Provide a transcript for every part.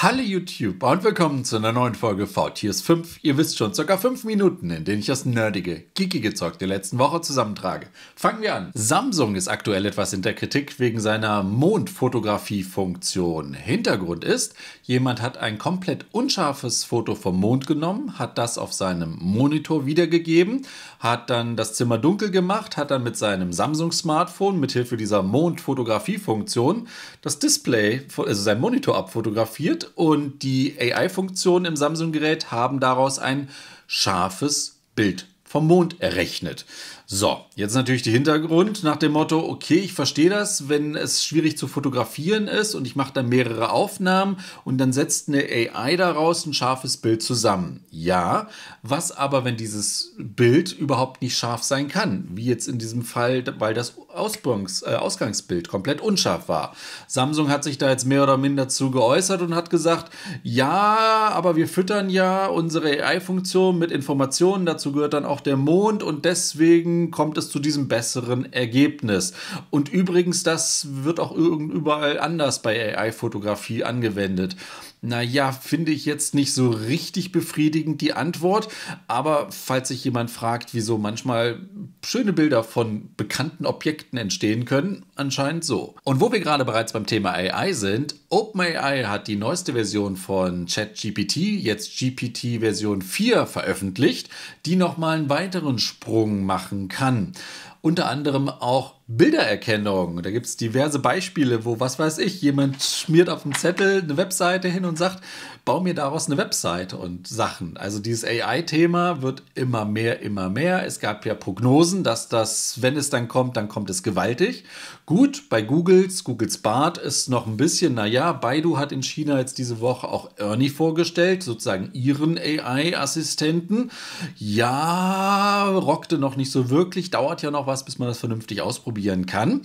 Hallo YouTube und willkommen zu einer neuen Folge VTS 5. Ihr wisst schon, circa 5 Minuten, in denen ich das nerdige, geekige Zeug der letzten Woche zusammentrage. Fangen wir an. Samsung ist aktuell etwas in der Kritik wegen seiner Mondfotografie-Funktion. Hintergrund ist, jemand hat ein komplett unscharfes Foto vom Mond genommen, hat das auf seinem Monitor wiedergegeben, hat dann das Zimmer dunkel gemacht, hat dann mit seinem Samsung-Smartphone mithilfe dieser Mondfotografie-Funktion das Display, also sein Monitor abfotografiert und die AI-Funktionen im Samsung-Gerät haben daraus ein scharfes Bild vom Mond errechnet. So, jetzt natürlich der Hintergrund nach dem Motto, okay, ich verstehe das, wenn es schwierig zu fotografieren ist und ich mache dann mehrere Aufnahmen und dann setzt eine AI daraus ein scharfes Bild zusammen. Ja, was aber, wenn dieses Bild überhaupt nicht scharf sein kann, wie jetzt in diesem Fall, weil das Ausgangs, äh, Ausgangsbild komplett unscharf war. Samsung hat sich da jetzt mehr oder minder zu geäußert und hat gesagt, ja, aber wir füttern ja unsere AI-Funktion mit Informationen, dazu gehört dann auch der Mond und deswegen kommt es zu diesem besseren Ergebnis. Und übrigens, das wird auch überall anders bei AI-Fotografie angewendet. Naja, finde ich jetzt nicht so richtig befriedigend die Antwort. Aber falls sich jemand fragt, wieso manchmal schöne Bilder von bekannten Objekten entstehen können, anscheinend so. Und wo wir gerade bereits beim Thema AI sind, OpenAI hat die neueste Version von ChatGPT, jetzt GPT Version 4, veröffentlicht, die nochmal einen weiteren Sprung machen kann unter anderem auch Bildererkennung. Da gibt es diverse Beispiele, wo, was weiß ich, jemand schmiert auf dem Zettel eine Webseite hin und sagt, bau mir daraus eine Webseite und Sachen. Also dieses AI-Thema wird immer mehr, immer mehr. Es gab ja Prognosen, dass das, wenn es dann kommt, dann kommt es gewaltig. Gut, bei Googles, Googles Bart ist noch ein bisschen, naja, Baidu hat in China jetzt diese Woche auch Ernie vorgestellt, sozusagen ihren AI-Assistenten. Ja, rockte noch nicht so wirklich, dauert ja noch was, bis man das vernünftig ausprobieren kann.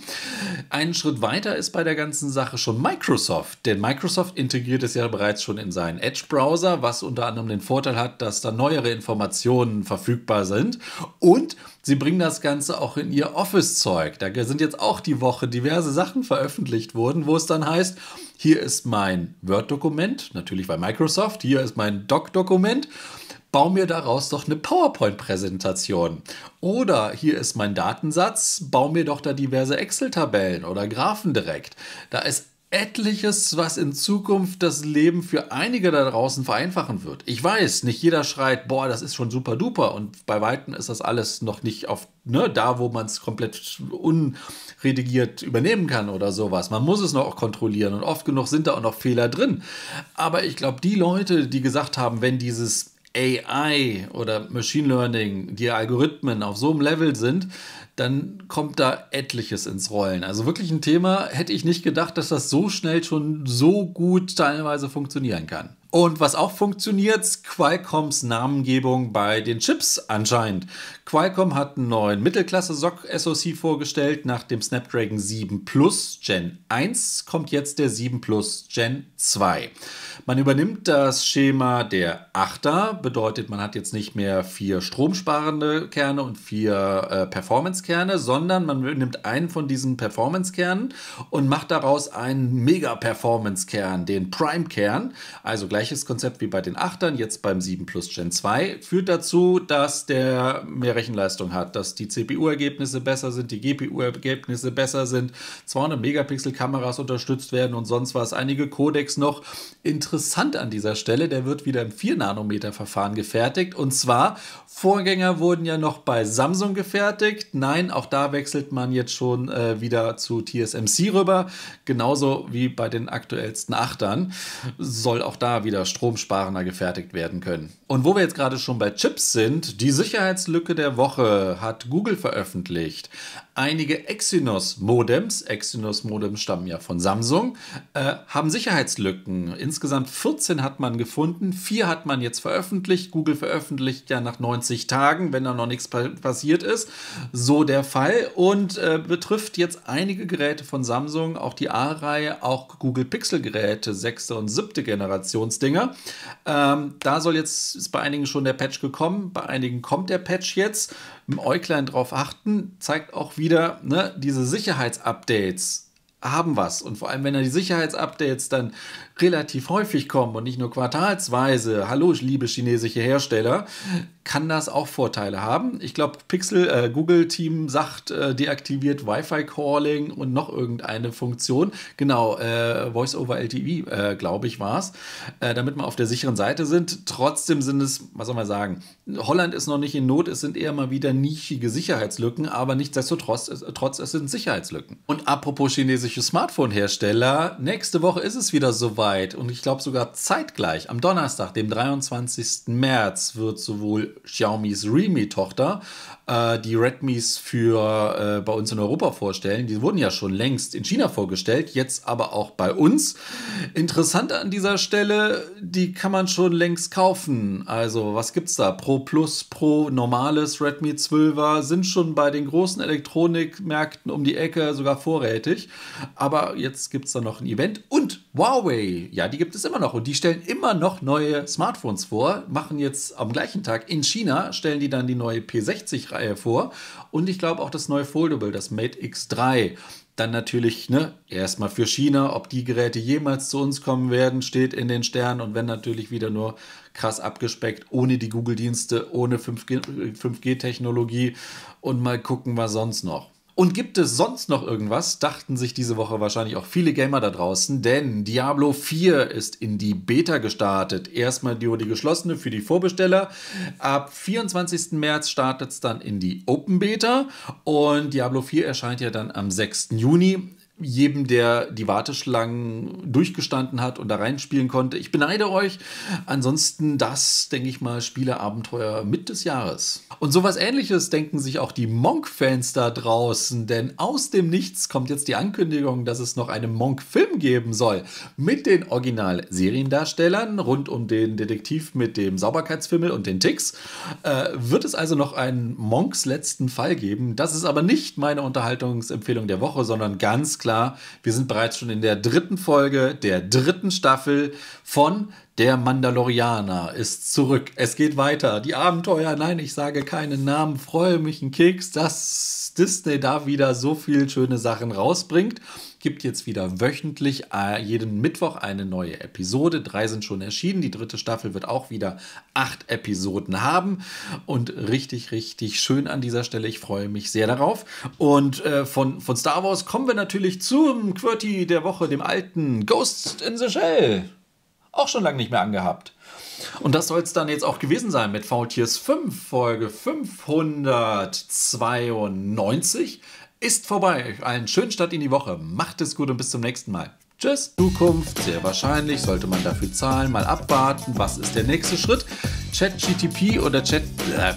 Einen Schritt weiter ist bei der ganzen Sache schon Microsoft, denn Microsoft integriert es ja bereits schon in seinen Edge-Browser, was unter anderem den Vorteil hat, dass da neuere Informationen verfügbar sind und Sie bringen das Ganze auch in ihr Office-Zeug. Da sind jetzt auch die Woche diverse Sachen veröffentlicht worden, wo es dann heißt, hier ist mein Word-Dokument, natürlich bei Microsoft, hier ist mein Doc-Dokument bau mir daraus doch eine PowerPoint-Präsentation. Oder hier ist mein Datensatz, bau mir doch da diverse Excel-Tabellen oder Graphen direkt. Da ist etliches, was in Zukunft das Leben für einige da draußen vereinfachen wird. Ich weiß, nicht jeder schreit, boah, das ist schon super duper und bei Weitem ist das alles noch nicht auf ne, da, wo man es komplett unredigiert übernehmen kann oder sowas. Man muss es noch auch kontrollieren und oft genug sind da auch noch Fehler drin. Aber ich glaube, die Leute, die gesagt haben, wenn dieses AI oder Machine Learning, die Algorithmen auf so einem Level sind, dann kommt da etliches ins Rollen. Also wirklich ein Thema, hätte ich nicht gedacht, dass das so schnell schon so gut teilweise funktionieren kann. Und was auch funktioniert, Qualcomms Namengebung bei den Chips anscheinend. Qualcomm hat einen neuen Mittelklasse-SoC vorgestellt. Nach dem Snapdragon 7 Plus Gen 1 kommt jetzt der 7 Plus Gen 2. Man übernimmt das Schema der 8er, bedeutet, man hat jetzt nicht mehr vier stromsparende Kerne und vier äh, Performance-Kerne, sondern man nimmt einen von diesen Performance-Kernen und macht daraus einen Mega-Performance-Kern, den Prime-Kern. Also gleiches Konzept wie bei den 8ern, jetzt beim 7 Plus Gen 2, führt dazu, dass der mehr Rechenleistung hat, dass die CPU-Ergebnisse besser sind, die GPU-Ergebnisse besser sind, 200 Megapixel-Kameras unterstützt werden und sonst was, einige Codecs noch. Interessant an dieser Stelle, der wird wieder im 4-Nanometer-Verfahren gefertigt und zwar, Vorgänger wurden ja noch bei Samsung gefertigt. Nein, auch da wechselt man jetzt schon äh, wieder zu TSMC rüber, genauso wie bei den aktuellsten 8ern. Soll auch da wieder stromsparender gefertigt werden können. Und wo wir jetzt gerade schon bei Chips sind, die Sicherheitslücke der Woche hat Google veröffentlicht. Einige Exynos-Modems, Exynos-Modems stammen ja von Samsung, äh, haben Sicherheitslücken. Insgesamt 14 hat man gefunden, vier hat man jetzt veröffentlicht. Google veröffentlicht ja nach 90 Tagen, wenn da noch nichts passiert ist. So der Fall und äh, betrifft jetzt einige Geräte von Samsung, auch die A-Reihe, auch Google Pixel-Geräte, sechste und siebte Generationsdinger. Ähm, da soll jetzt, ist bei einigen schon der Patch gekommen, bei einigen kommt der Patch jetzt im Äuglein drauf achten, zeigt auch wieder ne, diese Sicherheitsupdates haben was. Und vor allem, wenn da die Sicherheitsupdates dann relativ häufig kommen und nicht nur quartalsweise, hallo, liebe chinesische Hersteller, kann das auch Vorteile haben. Ich glaube, Pixel, äh, Google-Team sagt, äh, deaktiviert Wi-Fi-Calling und noch irgendeine Funktion. Genau, äh, Voice-over LTE, äh, glaube ich, war es, äh, damit wir auf der sicheren Seite sind. Trotzdem sind es, was soll man sagen, Holland ist noch nicht in Not, es sind eher mal wieder nischige Sicherheitslücken, aber nichtsdestotrotz, es, trotz, es sind Sicherheitslücken. Und apropos chinesische Smartphone-Hersteller, nächste Woche ist es wieder soweit und ich glaube sogar zeitgleich, am Donnerstag, dem 23. März, wird sowohl Xiaomis Realme-Tochter, äh, die Redmis für äh, bei uns in Europa vorstellen. Die wurden ja schon längst in China vorgestellt, jetzt aber auch bei uns. Interessant an dieser Stelle, die kann man schon längst kaufen. Also, was gibt's da? Pro Plus, Pro normales Redmi 12er sind schon bei den großen Elektronikmärkten um die Ecke sogar vorrätig. Aber jetzt gibt es da noch ein Event und Huawei, ja, die gibt es immer noch und die stellen immer noch neue Smartphones vor, machen jetzt am gleichen Tag in China, stellen die dann die neue P60-Reihe vor und ich glaube auch das neue Foldable, das Mate X3. Dann natürlich, ne, erstmal für China, ob die Geräte jemals zu uns kommen werden, steht in den Sternen und wenn natürlich wieder nur krass abgespeckt, ohne die Google-Dienste, ohne 5G-Technologie 5G und mal gucken, was sonst noch. Und gibt es sonst noch irgendwas? Dachten sich diese Woche wahrscheinlich auch viele Gamer da draußen, denn Diablo 4 ist in die Beta gestartet. Erstmal die, die geschlossene für die Vorbesteller. Ab 24. März startet es dann in die Open Beta und Diablo 4 erscheint ja dann am 6. Juni jedem, der die Warteschlangen durchgestanden hat und da reinspielen konnte. Ich beneide euch. Ansonsten das, denke ich mal, Spieleabenteuer mit des Jahres. Und sowas ähnliches denken sich auch die Monk-Fans da draußen, denn aus dem Nichts kommt jetzt die Ankündigung, dass es noch einen Monk-Film geben soll. Mit den Original-Seriendarstellern rund um den Detektiv mit dem Sauberkeitsfimmel und den Ticks. Äh, wird es also noch einen Monks letzten Fall geben. Das ist aber nicht meine Unterhaltungsempfehlung der Woche, sondern ganz klar, wir sind bereits schon in der dritten Folge der dritten Staffel von Der Mandalorianer ist zurück. Es geht weiter. Die Abenteuer, nein, ich sage keinen Namen, freue mich ein Keks, dass Disney da wieder so viele schöne Sachen rausbringt gibt jetzt wieder wöchentlich äh, jeden Mittwoch eine neue Episode. Drei sind schon erschienen. Die dritte Staffel wird auch wieder acht Episoden haben. Und richtig, richtig schön an dieser Stelle. Ich freue mich sehr darauf. Und äh, von, von Star Wars kommen wir natürlich zum QWERTY der Woche, dem alten Ghost in the Shell. Auch schon lange nicht mehr angehabt. Und das soll es dann jetzt auch gewesen sein mit VTS 5, Folge 592 ist vorbei. Einen schönen Start in die Woche. Macht es gut und bis zum nächsten Mal. Tschüss. Zukunft, sehr wahrscheinlich, sollte man dafür zahlen. Mal abwarten. Was ist der nächste Schritt? ChatGTP oder Chat. Äh,